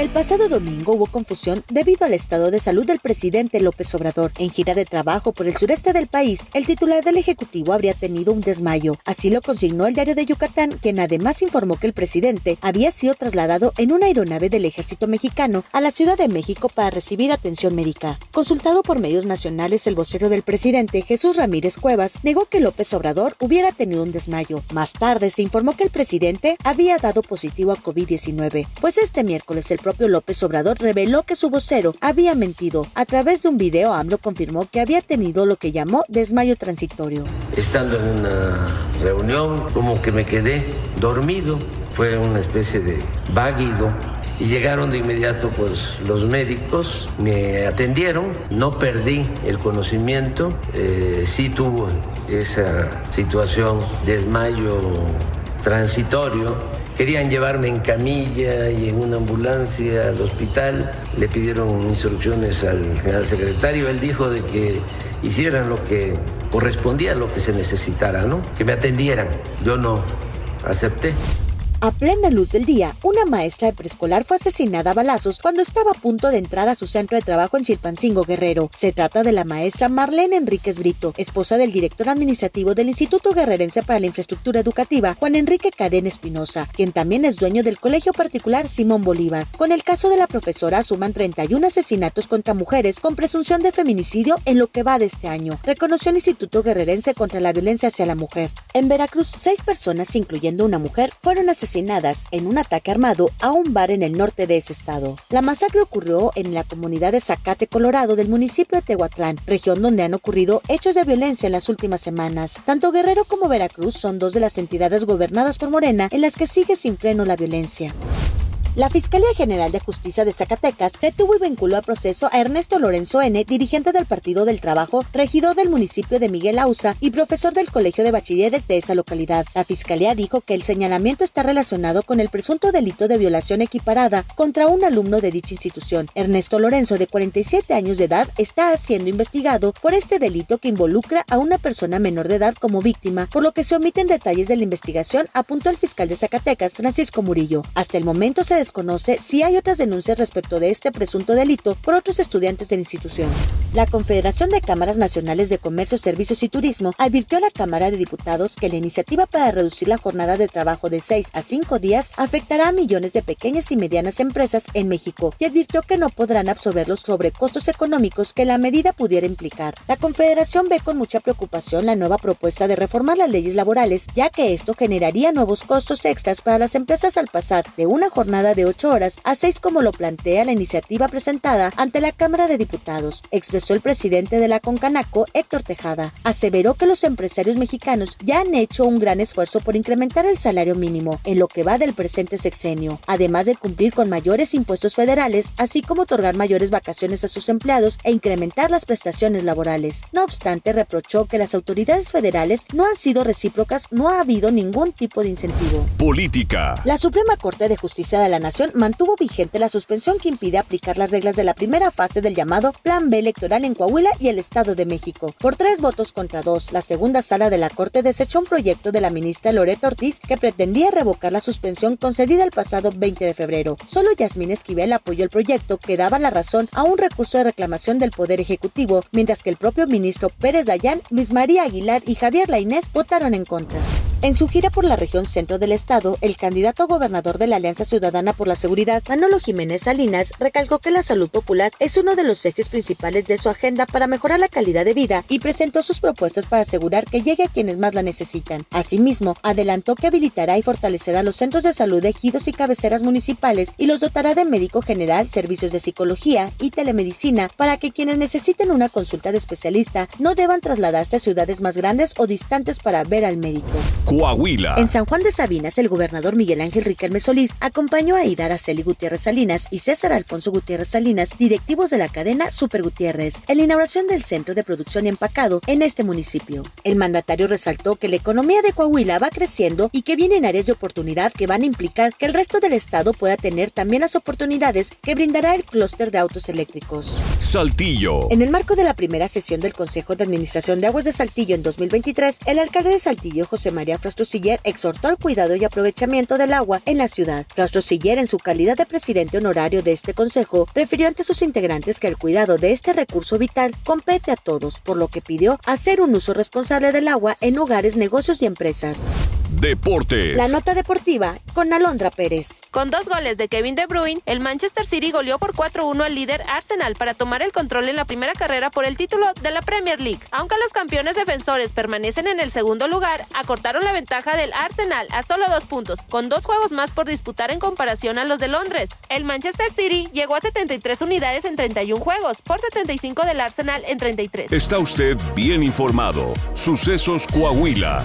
El pasado domingo hubo confusión debido al estado de salud del presidente López Obrador. En gira de trabajo por el sureste del país, el titular del Ejecutivo habría tenido un desmayo. Así lo consignó el diario de Yucatán, quien además informó que el presidente había sido trasladado en una aeronave del ejército mexicano a la Ciudad de México para recibir atención médica. Consultado por medios nacionales, el vocero del presidente, Jesús Ramírez Cuevas, negó que López Obrador hubiera tenido un desmayo. Más tarde se informó que el presidente había dado positivo a COVID-19, pues este miércoles el propio López Obrador reveló que su vocero había mentido. A través de un video, AMLO confirmó que había tenido lo que llamó desmayo transitorio. Estando en una reunión, como que me quedé dormido, fue una especie de váguido. Y llegaron de inmediato pues los médicos, me atendieron, no perdí el conocimiento, eh, sí tuvo esa situación desmayo transitorio Querían llevarme en camilla y en una ambulancia al hospital. Le pidieron instrucciones al general secretario. Él dijo de que hicieran lo que correspondía a lo que se necesitara, ¿no? Que me atendieran. Yo no acepté. A plena luz del día, una maestra de preescolar fue asesinada a balazos cuando estaba a punto de entrar a su centro de trabajo en Chilpancingo Guerrero. Se trata de la maestra Marlene Enríquez Brito, esposa del director administrativo del Instituto Guerrerense para la Infraestructura Educativa, Juan Enrique Cadena Espinosa, quien también es dueño del colegio particular Simón Bolívar. Con el caso de la profesora suman 31 asesinatos contra mujeres con presunción de feminicidio en lo que va de este año, reconoció el Instituto Guerrerense contra la Violencia hacia la Mujer. En Veracruz, seis personas, incluyendo una mujer, fueron asesinadas asesinadas en un ataque armado a un bar en el norte de ese estado. La masacre ocurrió en la comunidad de Zacate, Colorado, del municipio de Tehuatlán, región donde han ocurrido hechos de violencia en las últimas semanas. Tanto Guerrero como Veracruz son dos de las entidades gobernadas por Morena en las que sigue sin freno la violencia. La Fiscalía General de Justicia de Zacatecas detuvo y vinculó a proceso a Ernesto Lorenzo N., dirigente del Partido del Trabajo, regidor del municipio de Miguel Ausa y profesor del Colegio de Bachilleres de esa localidad. La Fiscalía dijo que el señalamiento está relacionado con el presunto delito de violación equiparada contra un alumno de dicha institución. Ernesto Lorenzo, de 47 años de edad, está siendo investigado por este delito que involucra a una persona menor de edad como víctima, por lo que se omiten detalles de la investigación, apuntó el fiscal de Zacatecas, Francisco Murillo. Hasta el momento se desconoce si hay otras denuncias respecto de este presunto delito por otros estudiantes de la institución. La Confederación de Cámaras Nacionales de Comercio, Servicios y Turismo advirtió a la Cámara de Diputados que la iniciativa para reducir la jornada de trabajo de 6 a 5 días afectará a millones de pequeñas y medianas empresas en México y advirtió que no podrán absorber los sobrecostos económicos que la medida pudiera implicar. La Confederación ve con mucha preocupación la nueva propuesta de reformar las leyes laborales, ya que esto generaría nuevos costos extras para las empresas al pasar de una jornada de ocho horas a seis como lo plantea la iniciativa presentada ante la Cámara de Diputados, expresó el presidente de la Concanaco, Héctor Tejada. Aseveró que los empresarios mexicanos ya han hecho un gran esfuerzo por incrementar el salario mínimo en lo que va del presente sexenio, además de cumplir con mayores impuestos federales, así como otorgar mayores vacaciones a sus empleados e incrementar las prestaciones laborales. No obstante, reprochó que las autoridades federales no han sido recíprocas, no ha habido ningún tipo de incentivo. Política. La Suprema Corte de Justicia de la Nación mantuvo vigente la suspensión que impide aplicar las reglas de la primera fase del llamado Plan B electoral en Coahuila y el Estado de México. Por tres votos contra dos, la segunda sala de la Corte desechó un proyecto de la ministra Loreto Ortiz que pretendía revocar la suspensión concedida el pasado 20 de febrero. Solo Yasmín Esquivel apoyó el proyecto que daba la razón a un recurso de reclamación del Poder Ejecutivo, mientras que el propio ministro Pérez Dayán, Luis María Aguilar y Javier Lainés votaron en contra. En su gira por la región centro del estado, el candidato gobernador de la Alianza Ciudadana por la Seguridad, Manolo Jiménez Salinas, recalcó que la salud popular es uno de los ejes principales de su agenda para mejorar la calidad de vida y presentó sus propuestas para asegurar que llegue a quienes más la necesitan. Asimismo, adelantó que habilitará y fortalecerá los centros de salud de ejidos y cabeceras municipales y los dotará de médico general, servicios de psicología y telemedicina para que quienes necesiten una consulta de especialista no deban trasladarse a ciudades más grandes o distantes para ver al médico. Coahuila. En San Juan de Sabinas, el gobernador Miguel Ángel Riquelme Solís acompañó a Idara Celi Gutiérrez Salinas y César Alfonso Gutiérrez Salinas, directivos de la cadena Super Gutiérrez, en la inauguración del Centro de Producción y Empacado en este municipio. El mandatario resaltó que la economía de Coahuila va creciendo y que vienen áreas de oportunidad que van a implicar que el resto del estado pueda tener también las oportunidades que brindará el clúster de autos eléctricos. Saltillo. En el marco de la primera sesión del Consejo de Administración de Aguas de Saltillo en 2023, el alcalde de Saltillo, José María Siller, exhortó al cuidado y aprovechamiento del agua en la ciudad. Siller, en su calidad de presidente honorario de este consejo, refirió ante sus integrantes que el cuidado de este recurso vital compete a todos, por lo que pidió hacer un uso responsable del agua en hogares, negocios y empresas. Deportes. La nota deportiva con Alondra Pérez. Con dos goles de Kevin De Bruyne, el Manchester City goleó por 4-1 al líder Arsenal para tomar el control en la primera carrera por el título de la Premier League. Aunque los campeones defensores permanecen en el segundo lugar, acortaron la ventaja del Arsenal a solo dos puntos, con dos juegos más por disputar en comparación a los de Londres. El Manchester City llegó a 73 unidades en 31 juegos, por 75 del Arsenal en 33. Está usted bien informado. Sucesos Coahuila.